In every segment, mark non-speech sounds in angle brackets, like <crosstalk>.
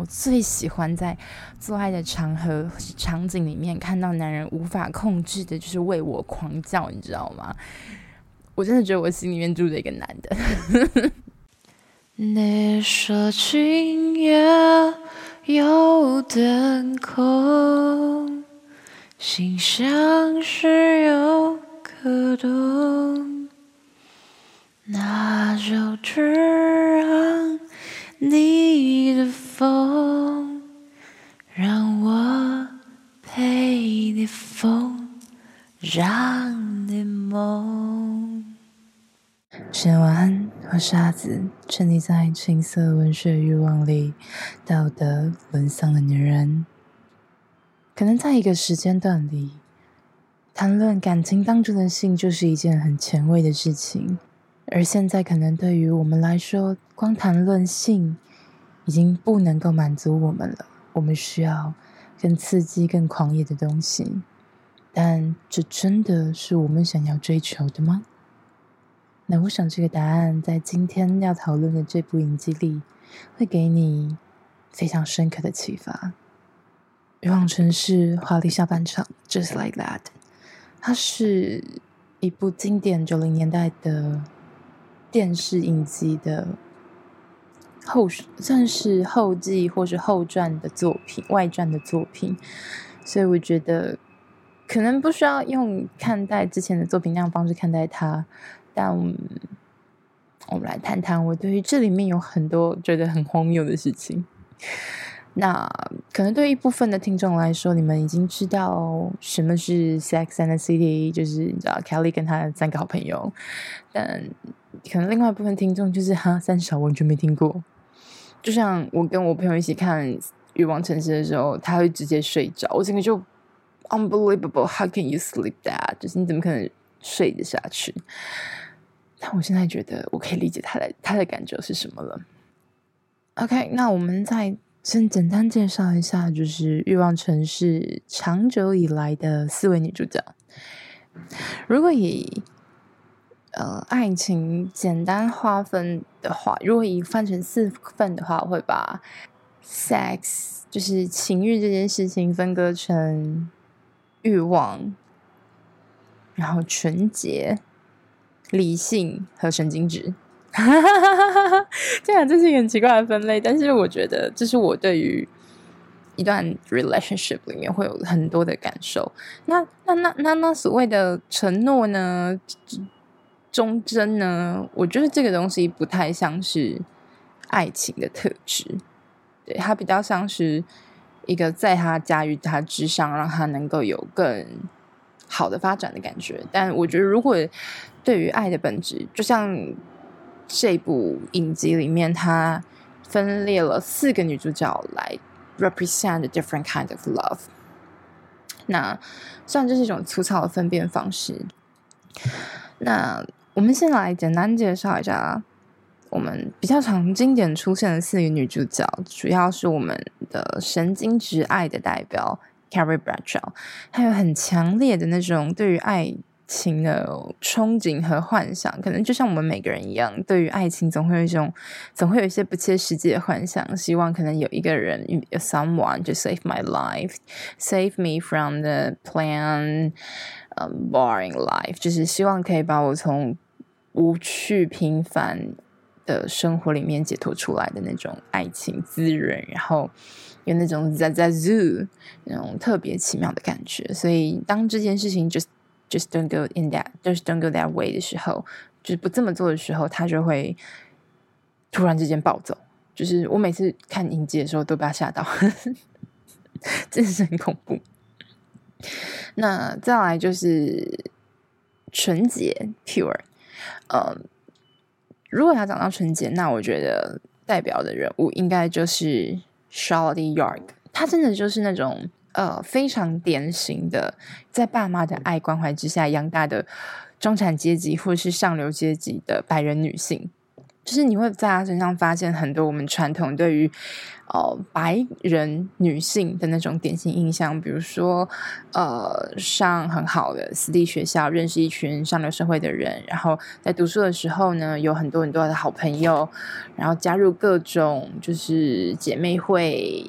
我最喜欢在做爱的场合场景里面看到男人无法控制的，就是为我狂叫，你知道吗？我真的觉得我心里面住着一个男的。你说今夜有点空，心像是有个洞，那就只让你的风，让我陪你疯，让你梦。深夜晚安，我是阿梓，沉溺在情色文学欲望里，道德沦丧的女人。可能在一个时间段里，谈论感情当中的性就是一件很前卫的事情，而现在可能对于我们来说，光谈论性已经不能够满足我们了。我们需要更刺激、更狂野的东西，但这真的是我们想要追求的吗？那我想这个答案在今天要讨论的这部影集里，会给你非常深刻的启发。欲望城市华丽下半场，Just like that。它是一部经典九零年代的电视影集的后，算是后继或是后传的作品，外传的作品。所以我觉得可能不需要用看待之前的作品那样方式看待它，但我们，来谈谈我对于这里面有很多觉得很荒谬的事情。那可能对一部分的听众来说，你们已经知道什么是 Sex and the City，就是你知道 Kelly 跟他的三个好朋友。但可能另外一部分听众就是哈三小完全没听过。就像我跟我朋友一起看《欲望城市》的时候，他会直接睡着，我整个就 Unbelievable，How can you sleep that？就是你怎么可能睡得下去？但我现在觉得我可以理解他的他的感觉是什么了。OK，那我们再。先简单介绍一下，就是《欲望城市》长久以来的四位女主角。如果以呃爱情简单划分的话，如果以分成四份的话，我会把 sex 就是情欲这件事情分割成欲望，然后纯洁、理性和神经质。哈哈哈哈哈！这样这是一个很奇怪的分类，但是我觉得这是我对于一段 relationship 里面会有很多的感受。那那那那那所谓的承诺呢？忠贞呢？我觉得这个东西不太像是爱情的特质，对，它比较像是一个在他驾驭他之上，让他能够有更好的发展的感觉。但我觉得，如果对于爱的本质，就像。这部影集里面，它分裂了四个女主角来 represent a different kind of love。那虽然这是一种粗糙的分辨方式，那我们先来简单介绍一下我们比较常经典出现的四个女主角，主要是我们的神经质爱的代表 Carrie Bradshaw，她有很强烈的那种对于爱情的憧憬和幻想，可能就像我们每个人一样，对于爱情总会有一种，总会有一些不切实际的幻想，希望可能有一个人，someone to save my life，save me from the plan，呃，boring life，就是希望可以把我从无趣平凡的生活里面解脱出来的那种爱情滋润，然后有那种 zazazoo 那种特别奇妙的感觉，所以当这件事情 just Just don't go in that, just don't go that way 的时候，就是不这么做的时候，他就会突然之间暴走。就是我每次看影集的时候，都被他吓到，<laughs> 真的是很恐怖。那再来就是纯洁 pure，呃，如果他讲到纯洁，那我觉得代表的人物应该就是 Charlotte York，他真的就是那种。呃，非常典型的，在爸妈的爱关怀之下养大的中产阶级或者是上流阶级的白人女性，就是你会在她身上发现很多我们传统对于呃白人女性的那种典型印象，比如说呃上很好的私立学校，认识一群上流社会的人，然后在读书的时候呢，有很多很多的好朋友，然后加入各种就是姐妹会，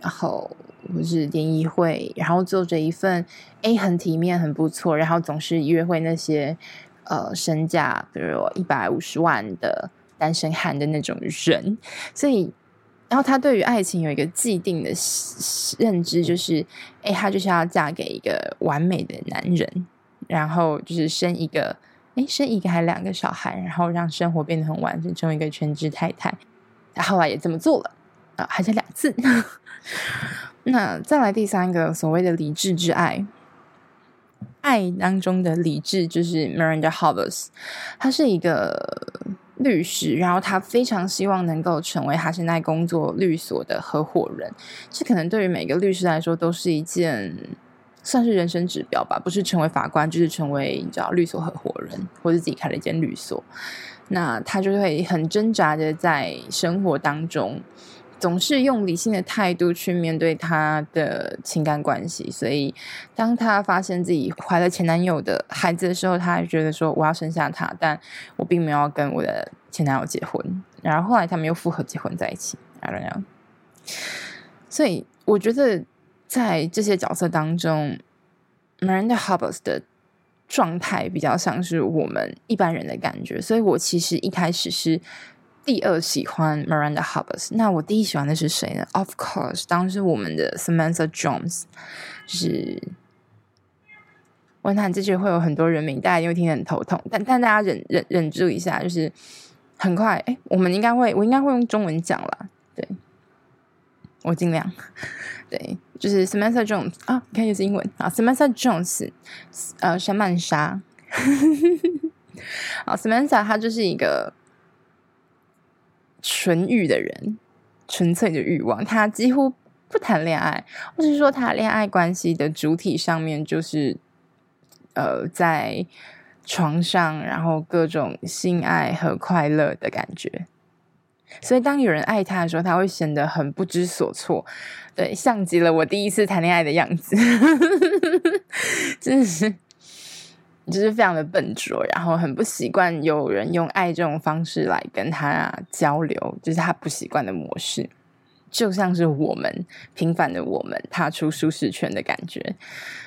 然后或是联谊会，然后做着一份诶很体面很不错，然后总是约会那些呃身价比如一百五十万的。单身汉的那种人，所以，然后他对于爱情有一个既定的认知，就是，哎，他就是要嫁给一个完美的男人，然后就是生一个，哎，生一个还两个小孩，然后让生活变得很完整，成为一个全职太太。他后来也这么做了，啊，还差两次。<laughs> 那再来第三个所谓的理智之爱，爱当中的理智就是 Miranda Hobbs，他是一个。律师，然后他非常希望能够成为他现在工作律所的合伙人。这可能对于每个律师来说都是一件算是人生指标吧。不是成为法官，就是成为你知道律所合伙人，或者自己开了一间律所。那他就会很挣扎的在生活当中。总是用理性的态度去面对他的情感关系，所以当他发现自己怀了前男友的孩子的时候，他还觉得说我要生下他，但我并没有跟我的前男友结婚。然后后来他们又复合结婚在一起，I don't know。所以我觉得在这些角色当中，Miranda Hobbs 的状态比较像是我们一般人的感觉，所以我其实一开始是。第二喜欢 Miranda Hobbs，那我第一喜欢的是谁呢？Of course，当时我们的 Samantha Jones，就是，我看这句会有很多人名，大家因为听得很头痛，但但大家忍忍忍住一下，就是很快，哎，我们应该会，我应该会用中文讲了，对，我尽量，<laughs> 对，就是 Samantha Jones 啊，你看又是英文。啊，Samantha Jones，呃，山曼莎，<laughs> 啊，Samantha 她就是一个。纯欲的人，纯粹的欲望，他几乎不谈恋爱，或是说他恋爱关系的主体上面就是，呃，在床上，然后各种性爱和快乐的感觉。所以当有人爱他的时候，他会显得很不知所措，对，像极了我第一次谈恋爱的样子，<laughs> 真是。就是非常的笨拙，然后很不习惯有人用爱这种方式来跟他交流，就是他不习惯的模式，就像是我们平凡的我们踏出舒适圈的感觉。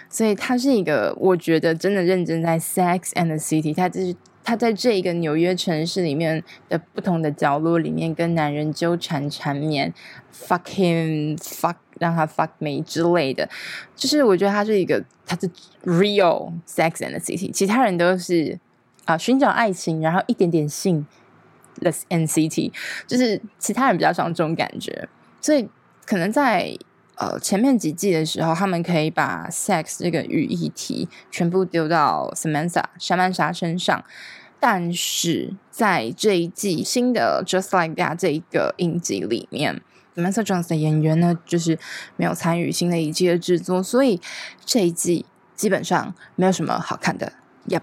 所以他是一个，我觉得真的认真在 Sex and City，他就是他在这一个纽约城市里面的不同的角落里面跟男人纠缠缠绵，fuck him fuck。让他 fuck me 之类的，就是我觉得他是一个，他是 real Sex and City，其他人都是啊寻找爱情，然后一点点性 the NCT，就是其他人比较像这种感觉，所以可能在呃前面几季的时候，他们可以把 sex 这个语义题全部丢到 Samantha 莎曼莎身上，但是在这一季新的 Just Like That 这一个影集里面。Samantha Jones 的演员呢，就是没有参与新的一季的制作，所以这一季基本上没有什么好看的，Yep，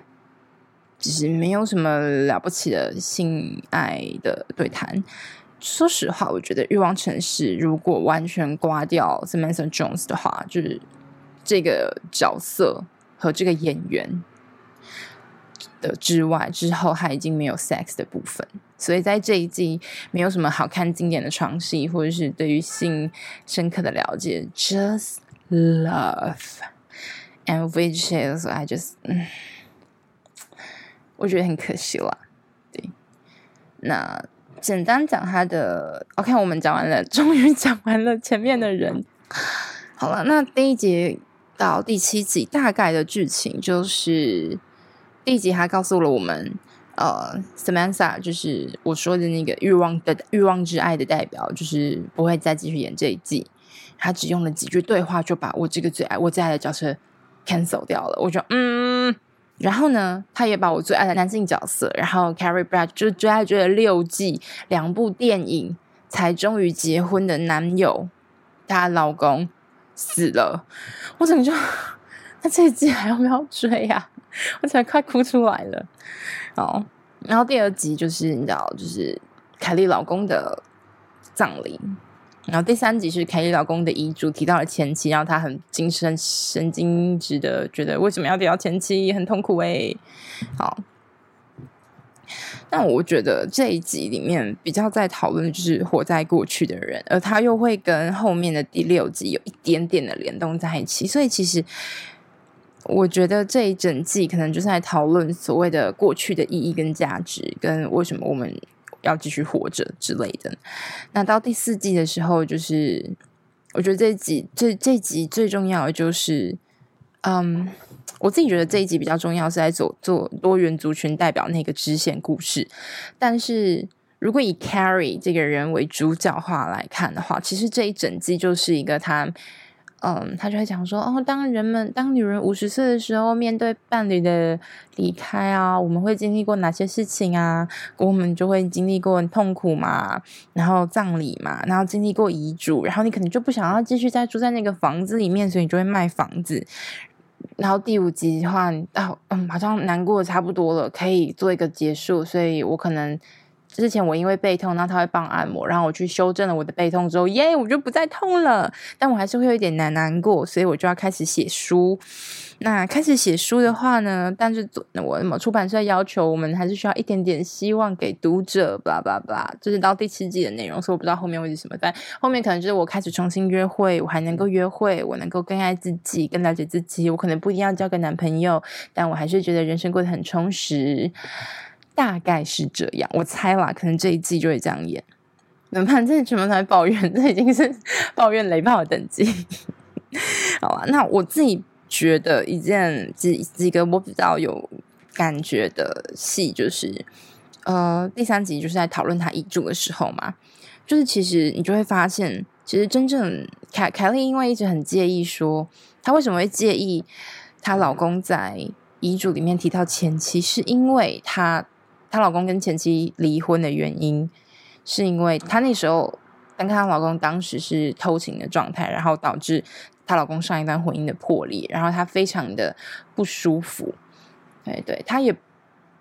只是没有什么了不起的性爱的对谈。说实话，我觉得《欲望城市》如果完全刮掉 Samantha Jones 的话，就是这个角色和这个演员。的之外，之后他已经没有 sex 的部分，所以在这一季没有什么好看经典的床戏，或者是对于性深刻的了解，just love and which is I just，嗯，我觉得很可惜了。对，那简单讲他的，OK，我们讲完了，终于讲完了前面的人。好了，那第一集到第七集大概的剧情就是。第一集还告诉了我们，呃，Samantha 就是我说的那个欲望的欲望之爱的代表，就是不会再继续演这一季。他只用了几句对话，就把我这个最爱我最爱的角色 cancel 掉了。我就嗯，然后呢，他也把我最爱的男性角色，然后 Carrie Brad 就是追爱追了六季，两部电影才终于结婚的男友，她老公死了。我怎么就，<laughs> 那这一季还要不要追呀、我才快哭出来了，哦，然后第二集就是你知道，就是凯莉老公的葬礼，然后第三集是凯莉老公的遗嘱提到了前妻，然后他很精神神经质的觉得为什么要提到前妻，很痛苦诶、好，但我觉得这一集里面比较在讨论的就是活在过去的人，而他又会跟后面的第六集有一点点的联动在一起，所以其实我觉得这一整季可能就是在讨论所谓的过去的意义跟价值，跟为什么我们。要继续活着之类的。那到第四季的时候，就是我觉得这一集这这集最重要的就是，嗯，我自己觉得这一集比较重要是在做做多元族群代表那个支线故事。但是如果以 Carrie 这个人为主角化来看的话，其实这一整季就是一个他。嗯，他就会讲说，哦，当人们当女人五十岁的时候，面对伴侣的离开啊，我们会经历过哪些事情啊？我们就会经历过痛苦嘛，然后葬礼嘛，然后经历过遗嘱，然后你可能就不想要继续再住在那个房子里面，所以你就会卖房子。然后第五集的话，哦，嗯，好像难过差不多了，可以做一个结束，所以我可能。之前我因为背痛，然后他会帮按摩，然后我去修正了我的背痛之后，耶，我就不再痛了。但我还是会有一点难难过，所以我就要开始写书。那开始写书的话呢，但是我什么出版社要求我们还是需要一点点希望给读者，巴拉巴拉，这是到第七季的内容，所以我不知道后面会是什么。但后面可能就是我开始重新约会，我还能够约会，我能够更爱自己，更了解自己。我可能不一定要交个男朋友，但我还是觉得人生过得很充实。大概是这样，我猜啦，可能这一季就会这样演。能判这什么才抱怨？这已经是 <laughs> 抱怨雷炮的等级。<laughs> 好吧，那我自己觉得一件几几个我比较有感觉的戏，就是呃第三集就是在讨论他遗嘱的时候嘛，就是其实你就会发现，其实真正凯凯莉因为一直很介意说，她为什么会介意她老公在遗嘱里面提到前妻，是因为她。她老公跟前妻离婚的原因，是因为她那时候跟她老公当时是偷情的状态，然后导致她老公上一段婚姻的破裂，然后她非常的不舒服。对对，她也，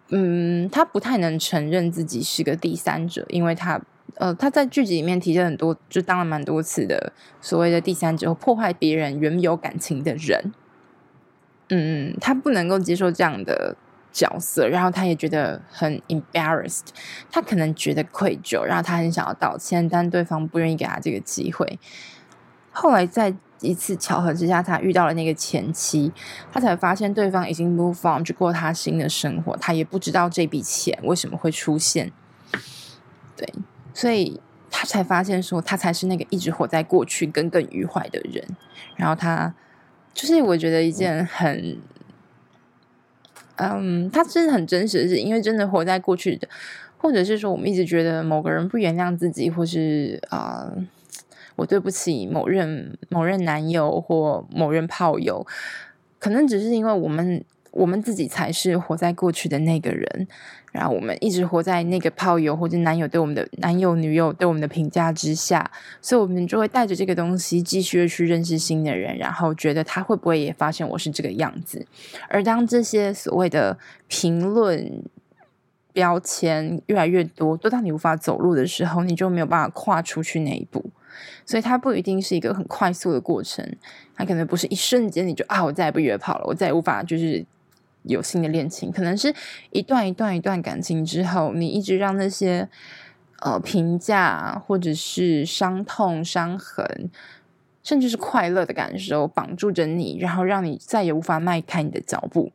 嗯，她不太能承认自己是个第三者，因为她，呃，她在剧集里面提了很多，就当了蛮多次的所谓的第三者，破坏别人原有感情的人。嗯，她不能够接受这样的。角色，然后他也觉得很 embarrassed，他可能觉得愧疚，然后他很想要道歉，但对方不愿意给他这个机会。后来在一次巧合之下，他遇到了那个前妻，他才发现对方已经 move on 去过他新的生活，他也不知道这笔钱为什么会出现。对，所以他才发现说，他才是那个一直活在过去、耿耿于怀的人。然后他就是我觉得一件很。嗯，他真的很真实的是，因为真的活在过去的，或者是说，我们一直觉得某个人不原谅自己，或是啊、我对不起某任某任男友或某任炮友，可能只是因为我们。我们自己才是活在过去的那个人，然后我们一直活在那个炮友或者男友对我们的男友女友对我们的评价之下，所以我们就会带着这个东西继续去认识新的人，然后觉得他会不会也发现我是这个样子。而当这些所谓的评论标签越来越多，多到你无法走路的时候，你就没有办法跨出去那一步。所以它不一定是一个很快速的过程，它可能不是一瞬间你就啊，我再也不约炮了，我再也无法就是。有新的恋情，可能是一段一段一段感情之后，你一直让那些呃评价或者是伤痛、伤痕，甚至是快乐的感受绑住着你，然后让你再也无法迈开你的脚步，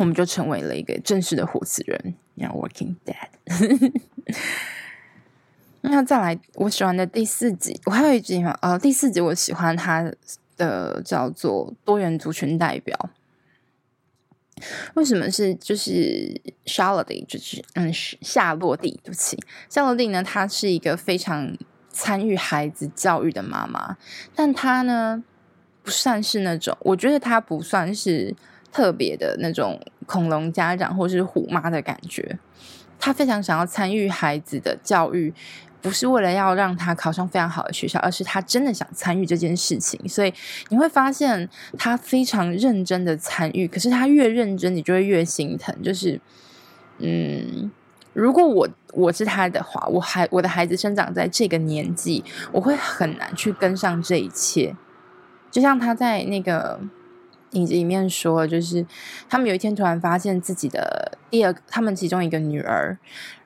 我们就成为了一个正式的活死人，叫 Working Dead。<laughs> 那再来，我喜欢的第四集，我还有一集嘛，呃，第四集我喜欢他的叫做多元族群代表。为什么是就是夏洛蒂，就是嗯夏洛蒂，对不起，夏洛蒂呢？她是一个非常参与孩子教育的妈妈，但她呢不算是那种，我觉得她不算是特别的那种恐龙家长或是虎妈的感觉，她非常想要参与孩子的教育。不是为了要让他考上非常好的学校，而是他真的想参与这件事情。所以你会发现他非常认真的参与，可是他越认真，你就会越心疼。就是，嗯，如果我我是他的话，我还我的孩子生长在这个年纪，我会很难去跟上这一切。就像他在那个影子里面说，就是他们有一天突然发现自己的第二，他们其中一个女儿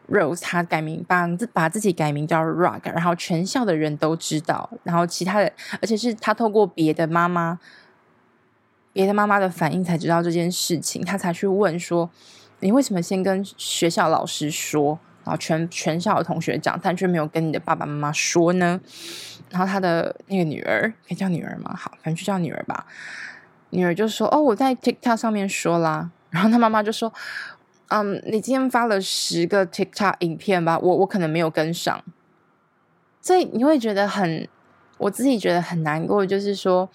Rose，她改名把自把自己改名叫 Rock，然后全校的人都知道，然后其他的，而且是他透过别的妈妈。别的妈妈的反应才知道这件事情，他才去问说：“你为什么先跟学校老师说，然后全全校的同学讲，但却没有跟你的爸爸妈妈说呢？”然后他的那个女儿，可以叫女儿吗？好，反正就叫女儿吧。女儿就说：“哦，我在 TikTok 上面说啦。”然后他妈妈就说：“嗯，你今天发了十个 TikTok 影片吧，我我可能没有跟上。”所以你会觉得很，我自己觉得很难过，就是说。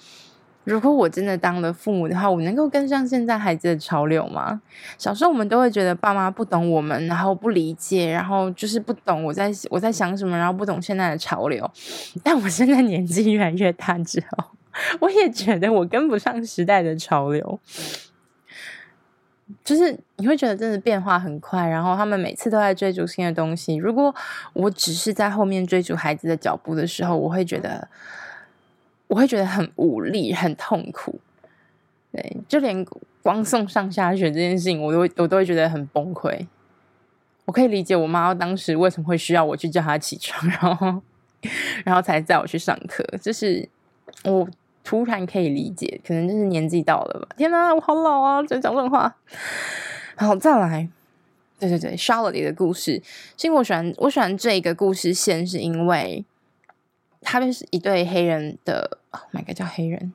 如果我真的当了父母的话，我能够跟上现在孩子的潮流吗？小时候我们都会觉得爸妈不懂我们，然后不理解，然后就是不懂我在我在想什么，然后不懂现在的潮流。但我现在年纪越来越大之后，<laughs> 我也觉得我跟不上时代的潮流。就是你会觉得真的变化很快，然后他们每次都在追逐新的东西。如果我只是在后面追逐孩子的脚步的时候，我会觉得。我会觉得很无力，很痛苦，对，就连光送上下学这件事情，我都我都会觉得很崩溃。我可以理解我妈当时为什么会需要我去叫她起床，然后然后才载我去上课，就是我突然可以理解，可能就是年纪到了吧。天哪，我好老啊！在讲这种话。好，再来，对对对，Charlotte 的故事，其实我喜欢我喜欢这个故事线，是因为。他们是一对黑人的，Oh my God，叫黑人。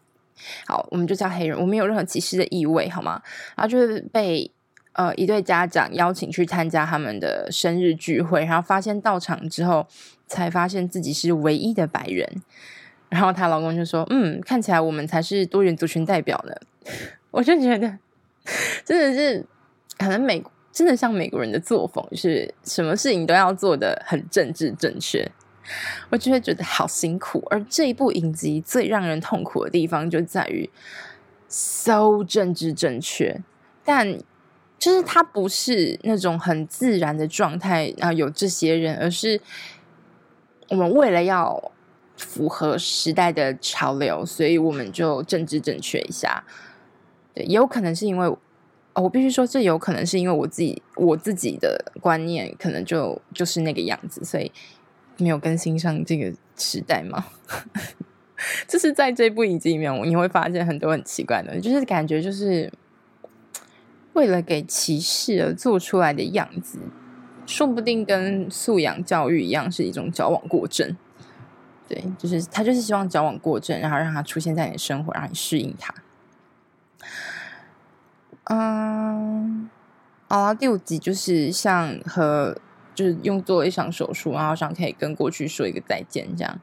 好，我们就叫黑人，我没有任何歧视的意味，好吗？然后就是被呃一对家长邀请去参加他们的生日聚会，然后发现到场之后，才发现自己是唯一的白人。然后她老公就说：“嗯，看起来我们才是多元族群代表呢。<laughs> ”我就觉得真的是可能美真的像美国人的作风，就是什么事情都要做的很政治正确。我就会觉得好辛苦，而这一部影集最让人痛苦的地方就在于 so 政治正确，但就是它不是那种很自然的状态，然后有这些人，而是我们为了要符合时代的潮流，所以我们就政治正确一下。对，也有可能是因为，哦，我必须说，这有可能是因为我自己我自己的观念可能就就是那个样子，所以。没有更新上这个时代吗？<laughs> 就是在这部影集里面，你会发现很多很奇怪的，就是感觉就是为了给歧视而做出来的样子，说不定跟素养教育一样，是一种矫枉过正。对，就是他就是希望矫枉过正，然后让他出现在你的生活，让你适应他。嗯，好，第五集就是像和。就是用做一场手术，然后想可以跟过去说一个再见，这样。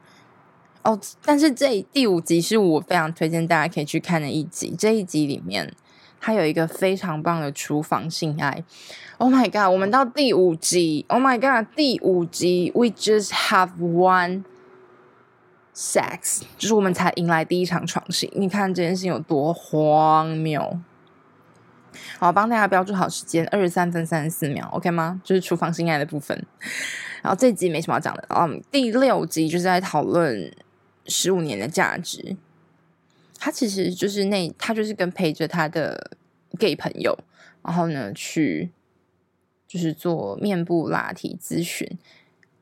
哦，但是这第五集是我非常推荐大家可以去看的一集。这一集里面，它有一个非常棒的厨房性爱。Oh my god！我们到第五集，Oh my god！第五集，We just have one sex，就是我们才迎来第一场床戏。你看这件事情有多荒谬。好，帮大家标注好时间，二十三分三十四秒，OK 吗？就是厨房性爱的部分。然后这集没什么要讲的，嗯，第六集就是在讨论十五年的价值。他其实就是那，他就是跟陪着他的 gay 朋友，然后呢去就是做面部拉提咨询。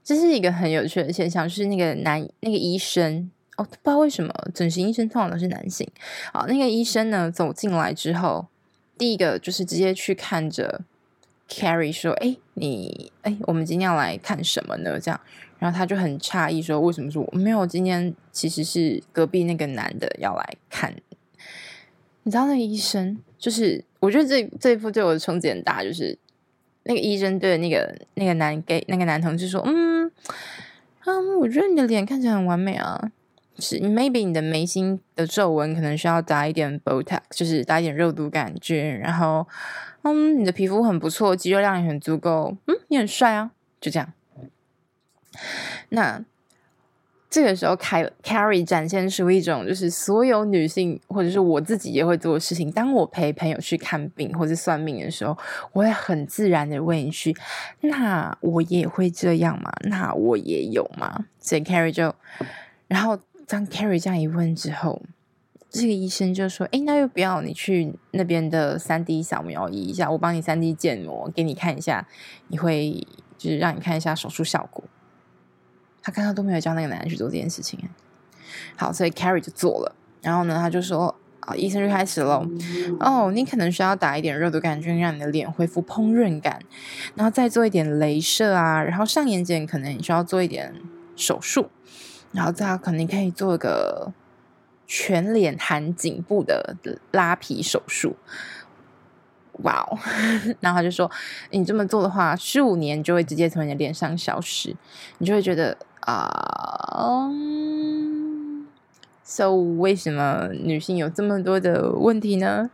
这是一个很有趣的现象，就是那个男那个医生哦，不知道为什么整形医生通常都是男性。好，那个医生呢走进来之后。第一个就是直接去看着 Carrie 说：“哎，你哎，我们今天要来看什么呢？”这样，然后他就很诧异说：“为什么说我没有？今天其实是隔壁那个男的要来看。”你知道那个医生就是，我觉得这这一部对我的冲击很大，就是那个医生对那个那个男给那个男同事说：“嗯嗯，我觉得你的脸看起来很完美啊。”是，maybe 你的眉心的皱纹可能需要打一点 Botox，就是打一点肉毒杆菌。然后，嗯，你的皮肤很不错，肌肉量也很足够。嗯，你很帅啊，就这样。那这个时候，Carrie 展现出一种就是所有女性或者是我自己也会做的事情。当我陪朋友去看病或者算命的时候，我会很自然的问一句：“那我也会这样吗？那我也有吗？”所以 Carrie 就，然后当 Carrie 这样一问之后，这个医生就说：“诶，那又不要你去那边的三 D 扫描仪一下，我帮你三 D 建模给你看一下，你会就是让你看一下手术效果。”他刚刚都没有叫那个男人去做这件事情，好，所以 Carrie 就做了。然后呢，他就说：“啊，医生就开始了。哦，你可能需要打一点肉毒杆菌，让你的脸恢复烹饪感，然后再做一点镭射啊。然后上眼睑可能你需要做一点手术，然后再可能可以做一个全脸含颈部的拉皮手术。哇哦！<laughs> 然后他就说：你这么做的话，十五年就会直接从你的脸上消失，你就会觉得。啊嗯 so 为什么女性有这么多的问题呢？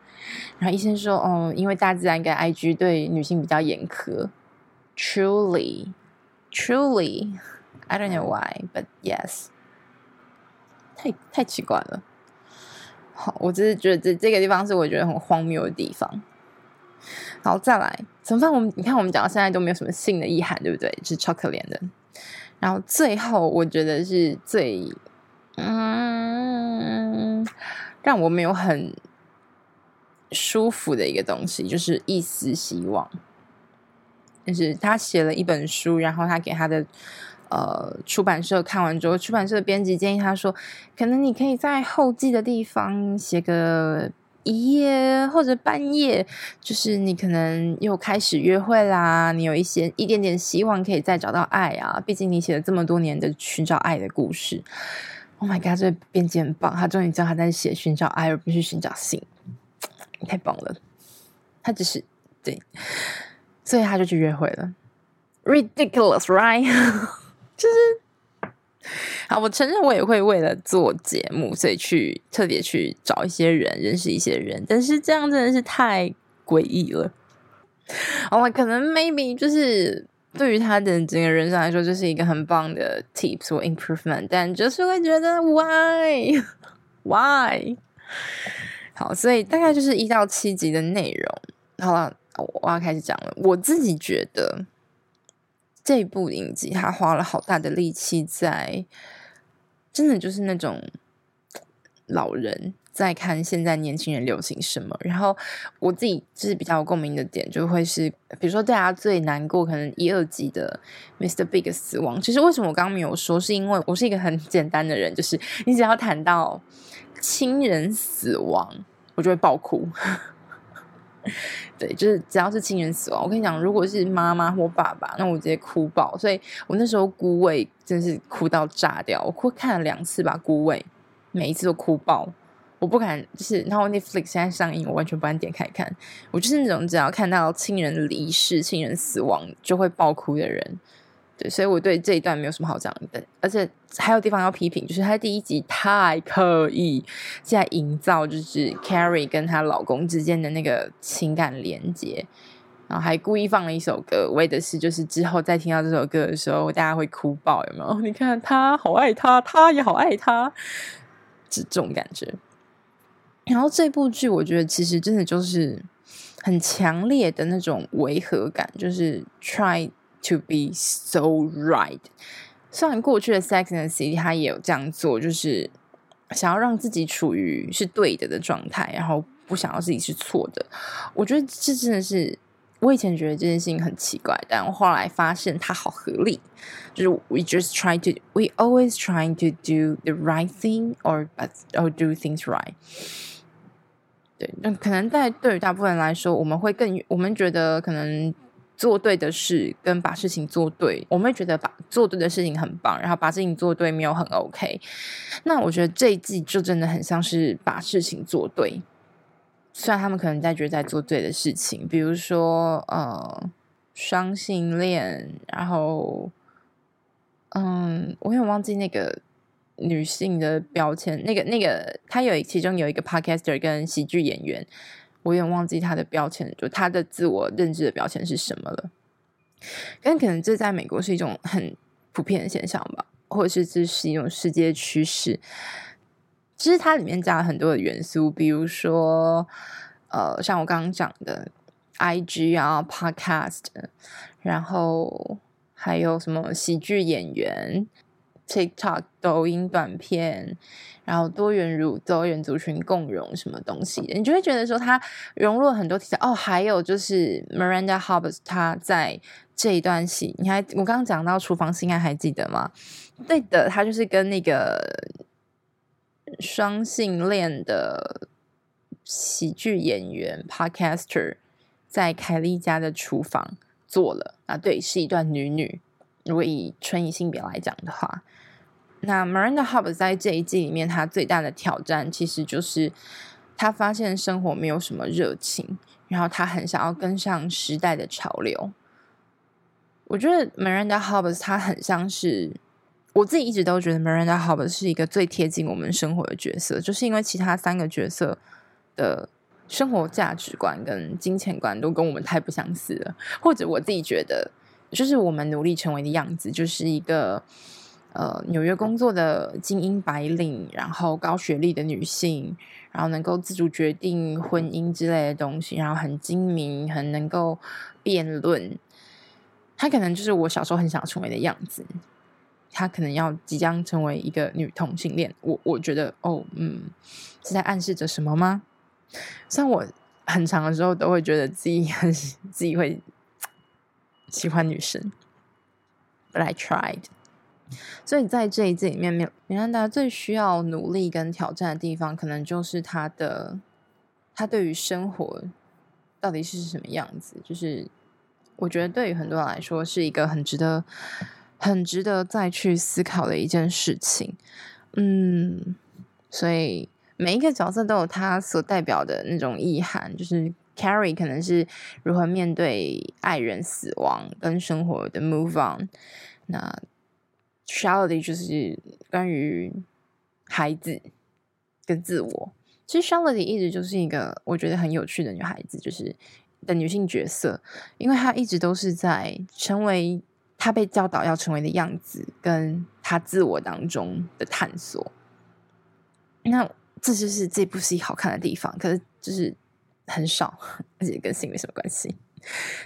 然后医生说，哦，因为大自然跟 IG 对女性比较严苛。Truly, truly, I don't know why, but yes，太太奇怪了。好，我只是觉得这这个地方是我觉得很荒谬的地方。好，再来，怎么办？我们你看，我们讲到现在都没有什么性的意涵，对不对？是超可怜的。然后最后，我觉得是最嗯，让我没有很舒服的一个东西，就是一丝希望。就是他写了一本书，然后他给他的呃出版社看完之后，出版社的编辑建议他说，可能你可以在后记的地方写个。一夜或者半夜，就是你可能又开始约会啦，你有一些一点点希望可以再找到爱啊。毕竟你写了这么多年的寻找爱的故事。Oh my god，这编辑很棒，他终于知道他在写寻找爱，而不是寻找性，太棒了。他只是对，所以他就去约会了。Ridiculous, right？<laughs> 就是。好，我承认我也会为了做节目，所以去特别去找一些人，认识一些人。但是这样真的是太诡异了。哦，可能 maybe 就是对于他的整个人生来说，这是一个很棒的 tips 或 improvement，但就是会觉得 why <laughs> why？好，所以大概就是一到七集的内容。好了，我要开始讲了。我自己觉得。这部影集，他花了好大的力气在，真的就是那种老人在看现在年轻人流行什么。然后我自己就是比较有共鸣的点，就会是比如说大家最难过可能一二集的 Mr. Big 死亡。其实为什么我刚刚没有说，是因为我是一个很简单的人，就是你只要谈到亲人死亡，我就会爆哭。<laughs> 对，就是只要是亲人死亡，我跟你讲，如果是妈妈或爸爸，那我直接哭爆。所以我那时候孤位真是哭到炸掉，我哭看了两次吧，孤位每一次都哭爆。我不敢，就是然后 Netflix 现在上映，我完全不敢点开看。我就是那种只要看到亲人离世、亲人死亡就会爆哭的人。对，所以我对这一段没有什么好讲的，而且还有地方要批评，就是他第一集太刻意在营造，就是 Carrie 跟她老公之间的那个情感连接，然后还故意放了一首歌，为的是就是之后再听到这首歌的时候，大家会哭爆，有没有？<laughs> 你看他好爱他，他也好爱他，这种感觉。然后这部剧，我觉得其实真的就是很强烈的那种违和感，就是 try。To be so right，虽然过去的 sex and city 他也有这样做，就是想要让自己处于是对的的状态，然后不想要自己是错的。我觉得这真的是我以前觉得这件事情很奇怪，但我后来发现它好合理。就是 We just try to, we always trying to do the right thing or but or do things right。对，那可能在对于大部分人来说，我们会更我们觉得可能。做对的事跟把事情做对，我们会觉得把做对的事情很棒，然后把事情做对没有很 OK。那我觉得这一季就真的很像是把事情做对，虽然他们可能在觉得在做对的事情，比如说呃双性恋，然后嗯，我有点忘记那个女性的标签，那个那个他有其中有一个 podcaster 跟喜剧演员。我有点忘记他的标签，就他的自我认知的标签是什么了。但可能这在美国是一种很普遍的现象吧。或者是这是一种世界趋势。其实它里面加了很多的元素，比如说，呃，像我刚刚讲的，IG 啊，Podcast，然后还有什么喜剧演员，TikTok、抖音短片，然后多元乳多元族群共融什么东西，你就会觉得说它融入了很多题材。哦，还有就是 Miranda Hobbs，他在这一段戏，你还我刚刚讲到厨房性爱还记得吗？对的，他就是跟那个。双性恋的喜剧演员 Podcaster 在凯莉家的厨房做了啊，对，是一段女女。如果以纯以性别来讲的话，那 Miranda Hobbs 在这一季里面，他最大的挑战其实就是他发现生活没有什么热情，然后他很想要跟上时代的潮流。我觉得 Miranda Hobbs 她很像是。我自己一直都觉得 Miranda Hobbs 是一个最贴近我们生活的角色，就是因为其他三个角色的生活价值观跟金钱观都跟我们太不相似了，或者我自己觉得，就是我们努力成为的样子，就是一个呃纽约工作的精英白领，然后高学历的女性，然后能够自主决定婚姻之类的东西，然后很精明，很能够辩论，她可能就是我小时候很想成为的样子。她可能要即将成为一个女同性恋，我我觉得哦，嗯，是在暗示着什么吗？像我很长的时候都会觉得自己很 <laughs> 自己会喜欢女生，But I tried。所以在这一季里面，米兰达最需要努力跟挑战的地方，可能就是他的他对于生活到底是什么样子。就是我觉得对于很多人来说，是一个很值得。很值得再去思考的一件事情，嗯，所以每一个角色都有他所代表的那种意涵，就是 Carrie 可能是如何面对爱人死亡跟生活的 move on，那 Charlotte 就是关于孩子跟自我。其实 Charlotte 一直就是一个我觉得很有趣的女孩子，就是的女性角色，因为她一直都是在成为。她被教导要成为的样子，跟她自我当中的探索，那这就是这部戏好看的地方。可是就是很少，而且跟性没什么关系。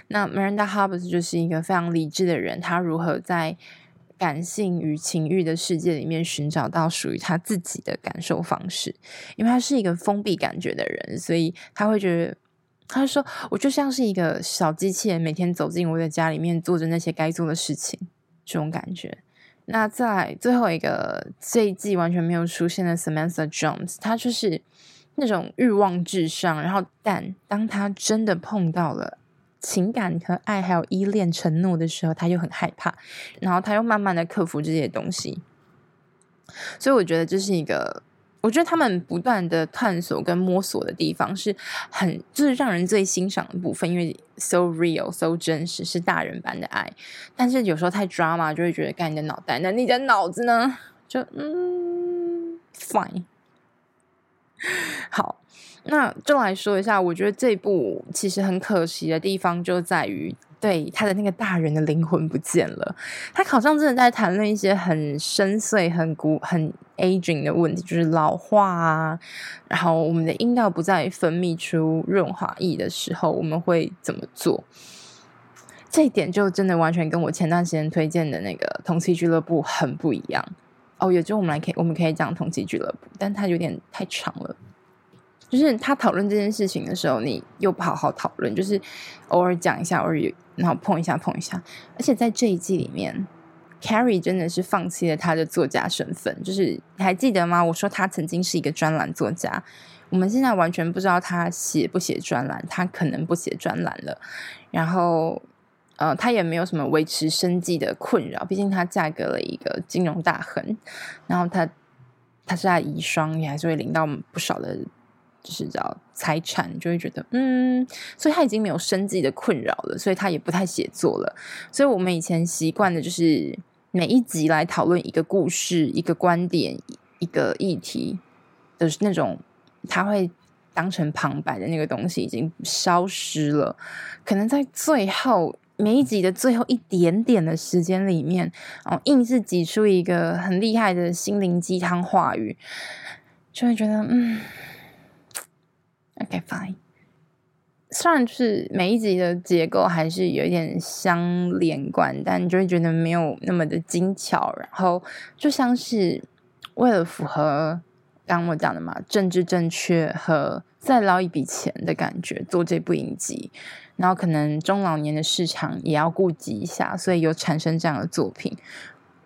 那 Miranda Hobbs 就是一个非常理智的人，他如何在感性与情欲的世界里面寻找到属于他自己的感受方式？因为他是一个封闭感觉的人，所以他会觉得。他说：“我就像是一个小机器人，每天走进我的家里面，做着那些该做的事情，这种感觉。那在最后一个这一季完全没有出现的 Samantha Jones，他就是那种欲望至上，然后但当他真的碰到了情感和爱，还有依恋、承诺的时候，他又很害怕，然后他又慢慢的克服这些东西。所以我觉得这是一个。”我觉得他们不断的探索跟摸索的地方是很，就是让人最欣赏的部分，因为 so real so 真实是大人般的爱，但是有时候太 drama 就会觉得干你的脑袋，那你的脑子呢？就嗯，fine，<laughs> 好，那就来说一下，我觉得这部其实很可惜的地方就在于。对，他的那个大人的灵魂不见了，他好像真的在谈论一些很深邃、很古、很 aging 的问题，就是老化啊。然后我们的阴道不再分泌出润滑液的时候，我们会怎么做？这一点就真的完全跟我前段时间推荐的那个同期俱乐部很不一样哦。也就我们来可以，我们可以讲同期俱乐部，但它有点太长了。就是他讨论这件事情的时候，你又不好好讨论，就是偶尔讲一下，偶尔然后碰一下碰一下。而且在这一季里面，Carrie 真的是放弃了他的作家身份。就是你还记得吗？我说他曾经是一个专栏作家，我们现在完全不知道他写不写专栏，他可能不写专栏了。然后，呃，他也没有什么维持生计的困扰，毕竟他嫁给了一个金融大亨。然后他，他是他遗孀，也还是会领到不少的。就是叫财产，就会觉得嗯，所以他已经没有生计的困扰了，所以他也不太写作了。所以我们以前习惯的就是每一集来讨论一个故事、一个观点、一个议题的那种，他会当成旁白的那个东西已经消失了。可能在最后每一集的最后一点点的时间里面，哦，硬是挤出一个很厉害的心灵鸡汤话语，就会觉得，嗯，OK fine。虽然就是每一集的结构还是有一点相连贯，但就会觉得没有那么的精巧，然后就像是为了符合刚我讲的嘛，政治正确和再捞一笔钱的感觉做这部影集。然后可能中老年的市场也要顾及一下，所以有产生这样的作品。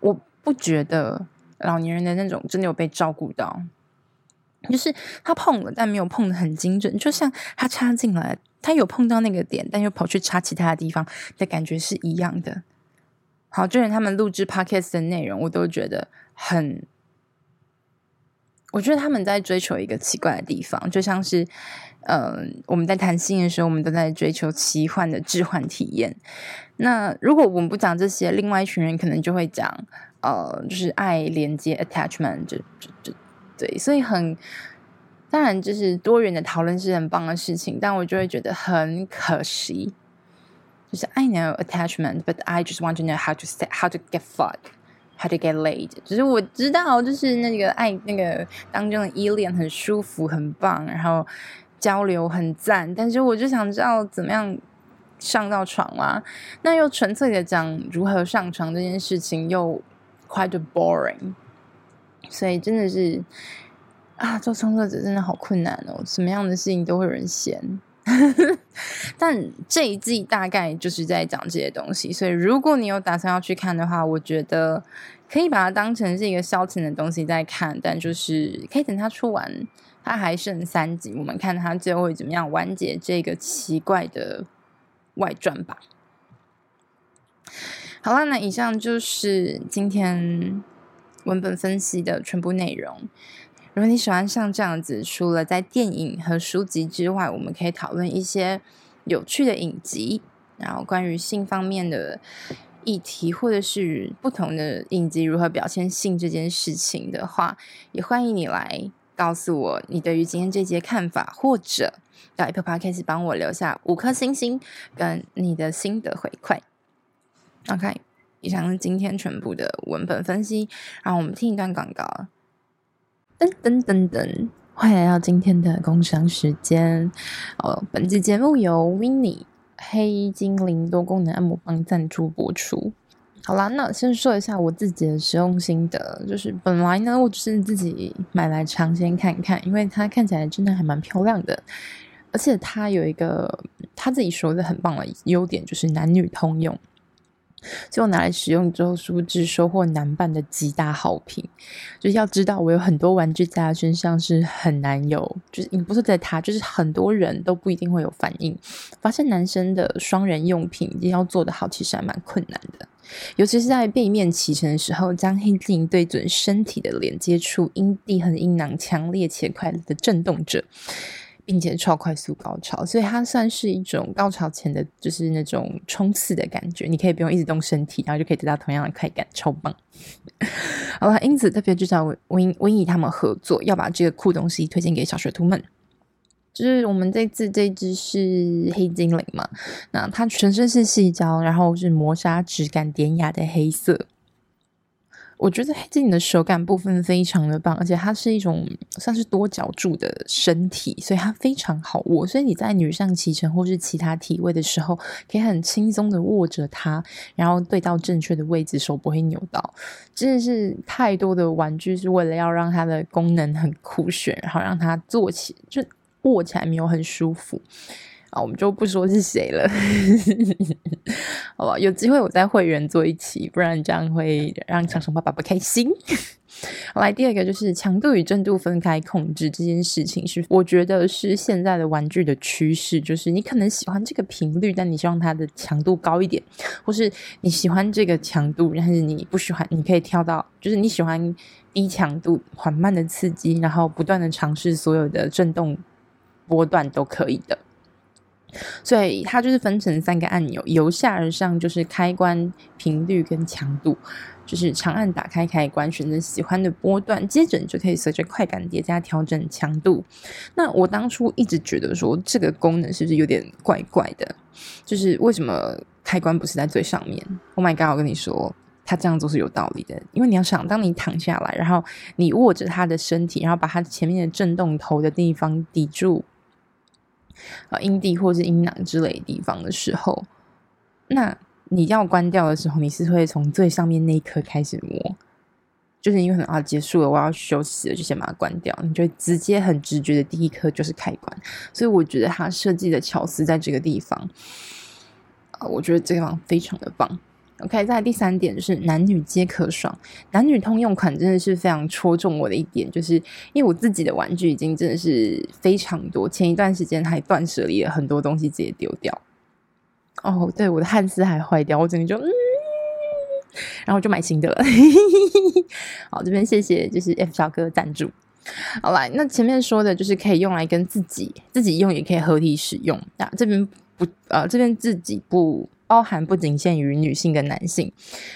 我不觉得老年人的那种真的有被照顾到，就是他碰了，但没有碰的很精准，就像他插进来，他有碰到那个点，但又跑去插其他的地方的感觉是一样的。好，就连他们录制 podcast 的内容，我都觉得很，我觉得他们在追求一个奇怪的地方，就像是。嗯，我们在谈心的时候，我们都在追求奇幻的置换体验。那如果我们不讲这些，另外一群人可能就会讲，呃，就是爱连接 attachment，就就就对。所以很当然，就是多元的讨论是很棒的事情，但我就会觉得很可惜。就是 I know attachment，but I just want to know how to say how to get fucked，how to get laid。就是我知道，就是那个爱那个当中的依恋很舒服，很棒，然后。交流很赞，但是我就想知道怎么样上到床嘛？那又纯粹的讲如何上床这件事情，又 quite boring。所以真的是啊，做创作者真的好困难哦，什么样的事情都会有人嫌。<laughs> 但这一季大概就是在讲这些东西，所以如果你有打算要去看的话，我觉得可以把它当成是一个消遣的东西在看，但就是可以等它出完。它还剩三集，我们看它最后会怎么样完结这个奇怪的外传吧。好了，那以上就是今天文本分析的全部内容。如果你喜欢像这样子，除了在电影和书籍之外，我们可以讨论一些有趣的影集，然后关于性方面的议题，或者是不同的影集如何表现性这件事情的话，也欢迎你来。告诉我你对于今天这节看法，或者到 Apple Podcast 帮我留下五颗星星跟你的心得回馈。OK，以上是今天全部的文本分析，然后我们听一段广告。噔噔噔噔，欢迎来到今天的工商时间。哦，本期节目由 Winnie 黑精灵多功能按摩棒赞助播出。好啦，那先说一下我自己的使用心得。就是本来呢，我只是自己买来尝鲜看看，因为它看起来真的还蛮漂亮的，而且它有一个他自己说的很棒的优点，就是男女通用。就拿来使用之后，殊不知收获男伴的极大好评。就是要知道，我有很多玩具在他身上是很难有，就是你不是在他，就是很多人都不一定会有反应。发现男生的双人用品一定要做得好，其实还蛮困难的。尤其是在背面骑乘的时候，将黑镜对准身体的连接处，阴蒂和阴囊强烈且快乐的震动着。并且超快速高潮，所以它算是一种高潮前的，就是那种冲刺的感觉。你可以不用一直动身体，然后就可以得到同样的快感，超棒。<laughs> 好了，因此特别就找 Win Winnie 他们合作，要把这个酷东西推荐给小学徒们。就是我们这次这只是黑精灵嘛，那它全身是细胶，然后是磨砂质感典雅的黑色。我觉得黑精灵的手感部分非常的棒，而且它是一种算是多角柱的身体，所以它非常好握。所以你在女上骑乘或是其他体位的时候，可以很轻松的握着它，然后对到正确的位置，手不会扭到。真的是太多的玩具是为了要让它的功能很酷炫，然后让它坐起就握起来没有很舒服。啊，我们就不说是谁了，好吧？有机会我再会员做一期，不然这样会让长生爸爸不开心。<laughs> 好，来第二个就是强度与震度分开控制这件事情，是我觉得是现在的玩具的趋势，就是你可能喜欢这个频率，但你希望它的强度高一点，或是你喜欢这个强度，但是你不喜欢，你可以跳到，就是你喜欢低强度缓慢的刺激，然后不断的尝试所有的震动波段都可以的。所以它就是分成三个按钮，由下而上就是开关频率跟强度，就是长按打开开关，选择喜欢的波段，接着你就可以随着快感叠加调整强度。那我当初一直觉得说这个功能是不是有点怪怪的？就是为什么开关不是在最上面？Oh my god！我跟你说，它这样做是有道理的，因为你要想，当你躺下来，然后你握着它的身体，然后把它前面的震动头的地方抵住。啊，阴蒂或是阴囊之类地方的时候，那你要关掉的时候，你是会从最上面那一颗开始摸，就是因为很啊结束了，我要休息了，就先把它关掉。你就会直接很直觉的第一颗就是开关，所以我觉得它设计的巧思在这个地方，啊，我觉得这个地方非常的棒。OK，再来第三点就是男女皆可爽，男女通用款真的是非常戳中我的一点，就是因为我自己的玩具已经真的是非常多，前一段时间还断舍离了很多东西，直接丢掉。哦，对，我的汉斯还坏掉，我整个就嗯，然后就买新的了。<laughs> 好，这边谢谢，就是 F 小哥赞助。好来，那前面说的就是可以用来跟自己自己用，也可以合体使用。那这边不呃，这边自己不。包含不仅限于女性跟男性，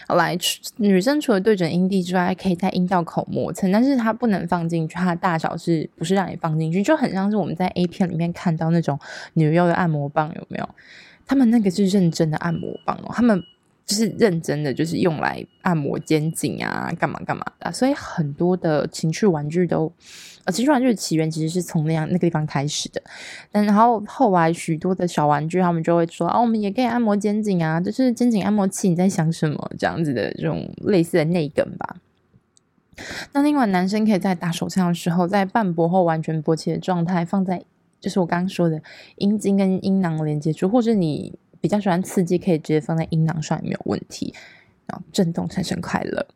好来，女生除了对准阴蒂之外，可以在阴道口磨蹭，但是它不能放进去，它的大小是不是让你放进去？就很像是我们在 A 片里面看到那种女优的按摩棒，有没有？他们那个是认真的按摩棒哦，他们。就是认真的，就是用来按摩肩颈啊，干嘛干嘛的。所以很多的情趣玩具都，呃，情趣玩具的起源其实是从那样那个地方开始的。但然后后来许多的小玩具，他们就会说，哦，我们也可以按摩肩颈啊，就是肩颈按摩器。你在想什么？这样子的这种类似的内梗吧。那另外，男生可以在打手枪的时候，在半勃后完全勃起的状态，放在就是我刚刚说的阴茎跟阴囊连接处，或者你。比较喜欢刺激，可以直接放在阴囊上也没有问题。然后震动产生快乐。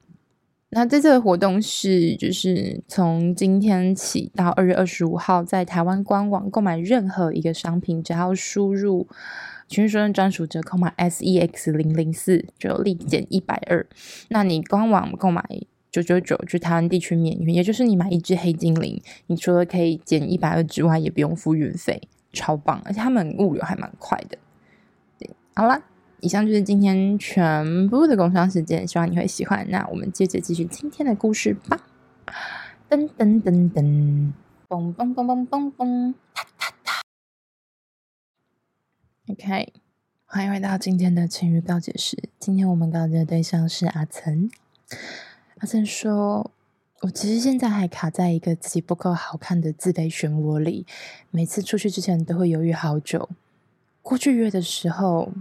那这次的活动是，就是从今天起到二月二十五号，在台湾官网购买任何一个商品，只要输入群说专属折扣码 S E X 零零四，就立减一百二。那你官网购买九九九，去台湾地区免运，也就是你买一只黑精灵，你除了可以减一百二之外，也不用付运费，超棒！而且他们物流还蛮快的。好了，以上就是今天全部的工商时间，希望你会喜欢。那我们接着继续今天的故事吧。噔噔噔噔，嘣嘣嘣嘣嘣嘣，哒哒哒。OK，欢迎回到今天的情欲告解室。今天我们告解的对象是阿岑。阿岑说：“我其实现在还卡在一个自己不够好看的自卑漩涡里，每次出去之前都会犹豫好久。”过去约的时候，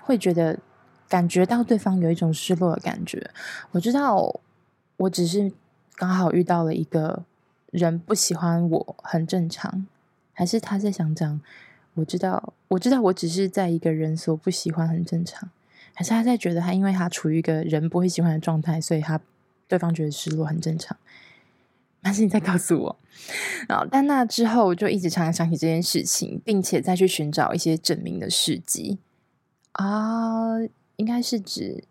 会觉得感觉到对方有一种失落的感觉。我知道，我只是刚好遇到了一个人不喜欢我，很正常。还是他在想讲，我知道，我知道，我只是在一个人所不喜欢，很正常。还是他在觉得他因为他处于一个人不会喜欢的状态，所以他对方觉得失落，很正常。还是你再告诉我，然后但那之后我就一直常常想起这件事情，并且再去寻找一些证明的事迹啊，应该是指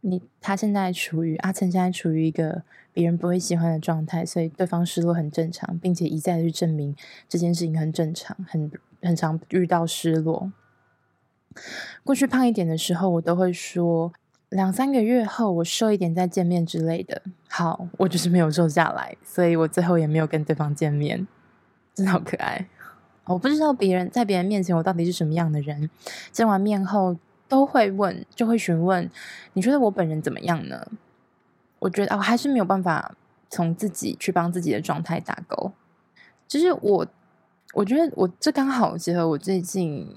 你他现在处于阿岑现在处于一个别人不会喜欢的状态，所以对方失落很正常，并且一再去证明这件事情很正常，很很常遇到失落。过去胖一点的时候，我都会说。两三个月后，我瘦一点再见面之类的。好，我就是没有瘦下来，所以我最后也没有跟对方见面。真的好可爱。我不知道别人在别人面前我到底是什么样的人。见完面后都会问，就会询问，你觉得我本人怎么样呢？我觉得我还是没有办法从自己去帮自己的状态打勾。就是我，我觉得我这刚好结合我最近。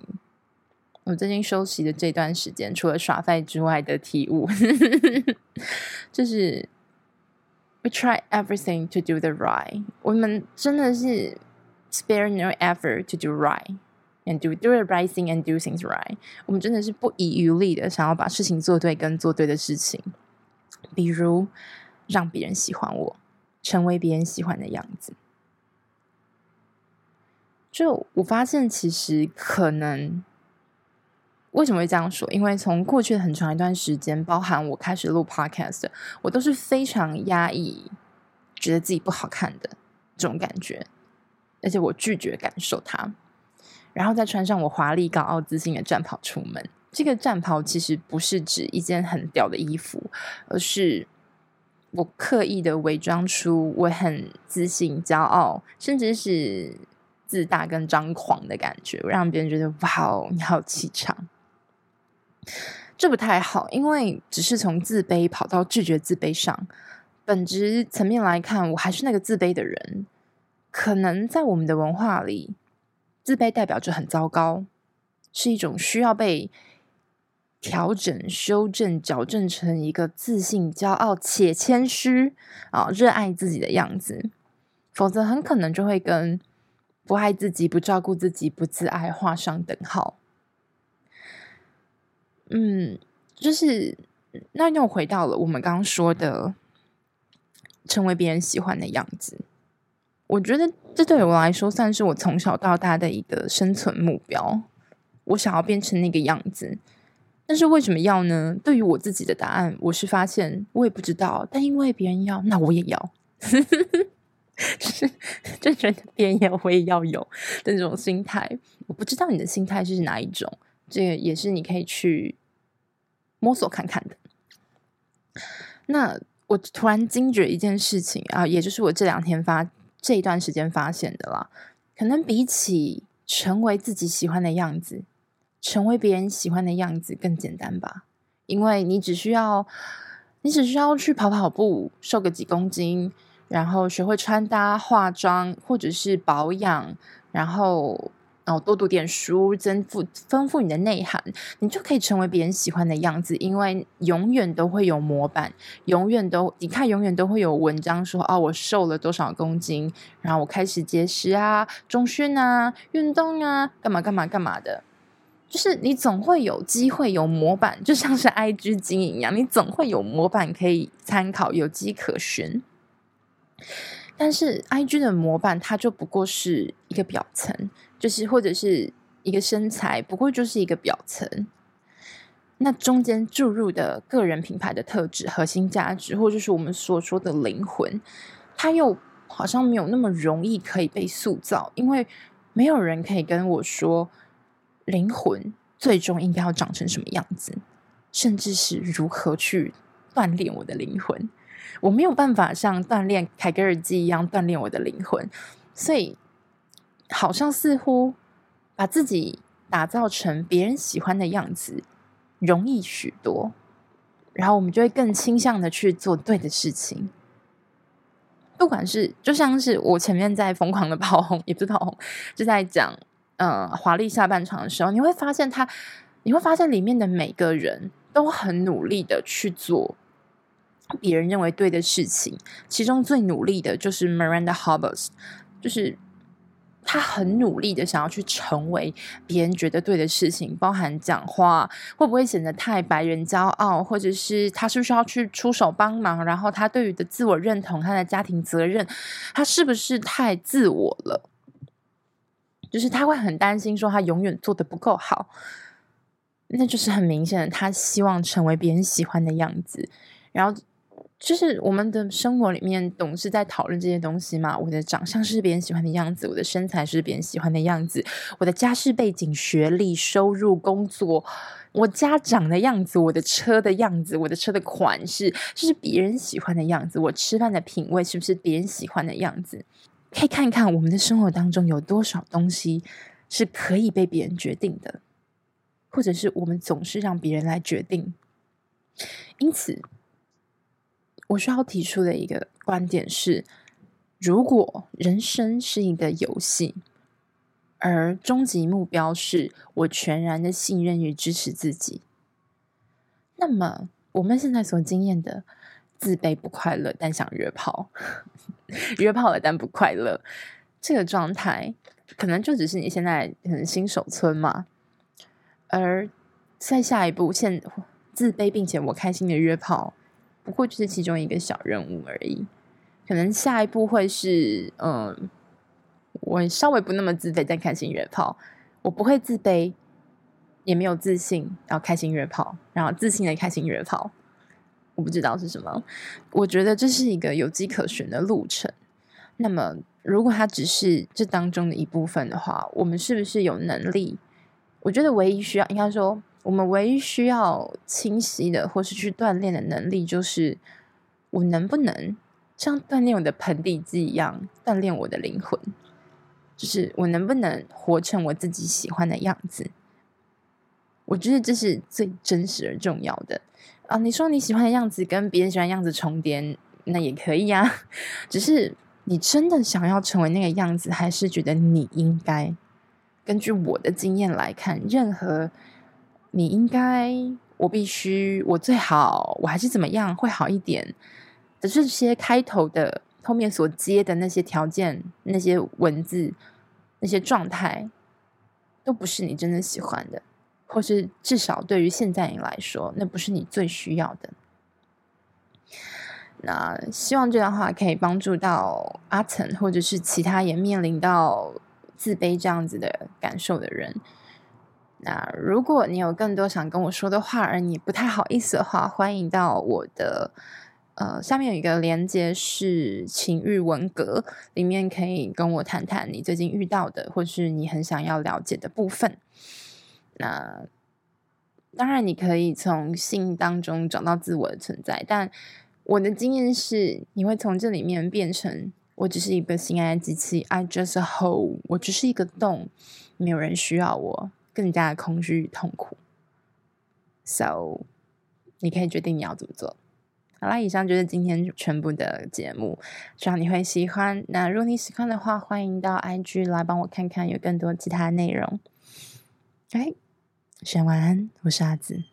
我最近休息的这段时间，除了耍废之外的体悟，就是 we try everything to do the right。我们真的是 spare no effort to do right and do do the right thing and do things right。我们真的是不遗余力的想要把事情做对，跟做对的事情，比如让别人喜欢我，成为别人喜欢的样子。就我发现，其实可能。为什么会这样说？因为从过去很长一段时间，包含我开始录 podcast，我都是非常压抑，觉得自己不好看的这种感觉，而且我拒绝感受它。然后再穿上我华丽、高傲、自信的战袍出门。这个战袍其实不是指一件很屌的衣服，而是我刻意的伪装出我很自信、骄傲，甚至是自大跟张狂的感觉，让别人觉得哇哦，你好气场。这不太好，因为只是从自卑跑到拒绝自卑上，本质层面来看，我还是那个自卑的人。可能在我们的文化里，自卑代表着很糟糕，是一种需要被调整、修正、矫正成一个自信、骄傲且谦虚啊、热爱自己的样子，否则很可能就会跟不爱自己、不照顾自己、不自爱画上等号。嗯，就是那又回到了我们刚刚说的，成为别人喜欢的样子。我觉得这对我来说算是我从小到大的一个生存目标。我想要变成那个样子，但是为什么要呢？对于我自己的答案，我是发现我也不知道。但因为别人要，那我也要，就 <laughs> 是就觉得别人要，我也要有的那种心态。我不知道你的心态是哪一种，这个也是你可以去。摸索看看的。那我突然惊觉一件事情啊，也就是我这两天发这一段时间发现的啦。可能比起成为自己喜欢的样子，成为别人喜欢的样子更简单吧？因为你只需要，你只需要去跑跑步，瘦个几公斤，然后学会穿搭、化妆，或者是保养，然后。然后多读点书，增富丰富你的内涵，你就可以成为别人喜欢的样子。因为永远都会有模板，永远都你看，永远都会有文章说哦，我瘦了多少公斤，然后我开始节食啊、中训啊、运动啊，干嘛干嘛干嘛的。就是你总会有机会有模板，就像是 IG 经营一样，你总会有模板可以参考，有迹可循。但是 IG 的模板，它就不过是一个表层。就是或者是一个身材，不过就是一个表层。那中间注入的个人品牌的特质、核心价值，或就是我们所说的灵魂，它又好像没有那么容易可以被塑造，因为没有人可以跟我说灵魂最终应该要长成什么样子，甚至是如何去锻炼我的灵魂。我没有办法像锻炼凯格尔肌一样锻炼我的灵魂，所以。好像似乎把自己打造成别人喜欢的样子容易许多，然后我们就会更倾向的去做对的事情。不管是就像是我前面在疯狂的炮轰，也不是炮轰，就在讲嗯华丽下半场的时候，你会发现他，你会发现里面的每个人都很努力的去做别人认为对的事情，其中最努力的就是 Miranda Hobbs，就是。他很努力的想要去成为别人觉得对的事情，包含讲话会不会显得太白人骄傲，或者是他是不是要去出手帮忙，然后他对于的自我认同、他的家庭责任，他是不是太自我了？就是他会很担心说他永远做得不够好，那就是很明显的，他希望成为别人喜欢的样子，然后。就是我们的生活里面总是在讨论这些东西嘛。我的长相是别人喜欢的样子，我的身材是别人喜欢的样子，我的家世背景、学历、收入、工作，我家长的样子，我的车的样子，我的车的款式，就是别人喜欢的样子。我吃饭的品味是不是别人喜欢的样子？可以看一看我们的生活当中有多少东西是可以被别人决定的，或者是我们总是让别人来决定。因此。我需要提出的一个观点是：如果人生是一个游戏，而终极目标是我全然的信任与支持自己，那么我们现在所经验的自卑、不快乐，但想约炮，<laughs> 约炮了但不快乐，这个状态，可能就只是你现在可能新手村嘛。而在下一步，现自卑并且我开心的约炮。不过就是其中一个小任务而已，可能下一步会是，嗯，我稍微不那么自卑，但开心约炮，我不会自卑，也没有自信，然后开心约炮，然后自信的开心约炮，我不知道是什么，我觉得这是一个有迹可循的路程。那么如果它只是这当中的一部分的话，我们是不是有能力？我觉得唯一需要，应该说，我们唯一需要清晰的，或是去锻炼的能力，就是我能不能像锻炼我的盆底肌一样锻炼我的灵魂，就是我能不能活成我自己喜欢的样子。我觉得这是最真实而重要的啊！你说你喜欢的样子跟别人喜欢的样子重叠，那也可以呀。<laughs> 只是你真的想要成为那个样子，还是觉得你应该？根据我的经验来看，任何你应该，我必须，我最好，我还是怎么样会好一点的这些开头的后面所接的那些条件、那些文字、那些状态，都不是你真的喜欢的。或是至少对于现在你来说，那不是你最需要的。那希望这段话可以帮助到阿岑，或者是其他也面临到自卑这样子的感受的人。那如果你有更多想跟我说的话，而你不太好意思的话，欢迎到我的呃下面有一个连接是情欲文格，里面可以跟我谈谈你最近遇到的，或是你很想要了解的部分。那当然，你可以从性当中找到自我的存在，但我的经验是，你会从这里面变成我只是一个性爱机器，I just a hole，我只是一个洞，没有人需要我，更加的空虚与痛苦。So，你可以决定你要怎么做。好啦，以上就是今天全部的节目，希望你会喜欢。那如果你喜欢的话，欢迎到 IG 来帮我看看有更多其他内容。哎。先晚安，我是阿紫。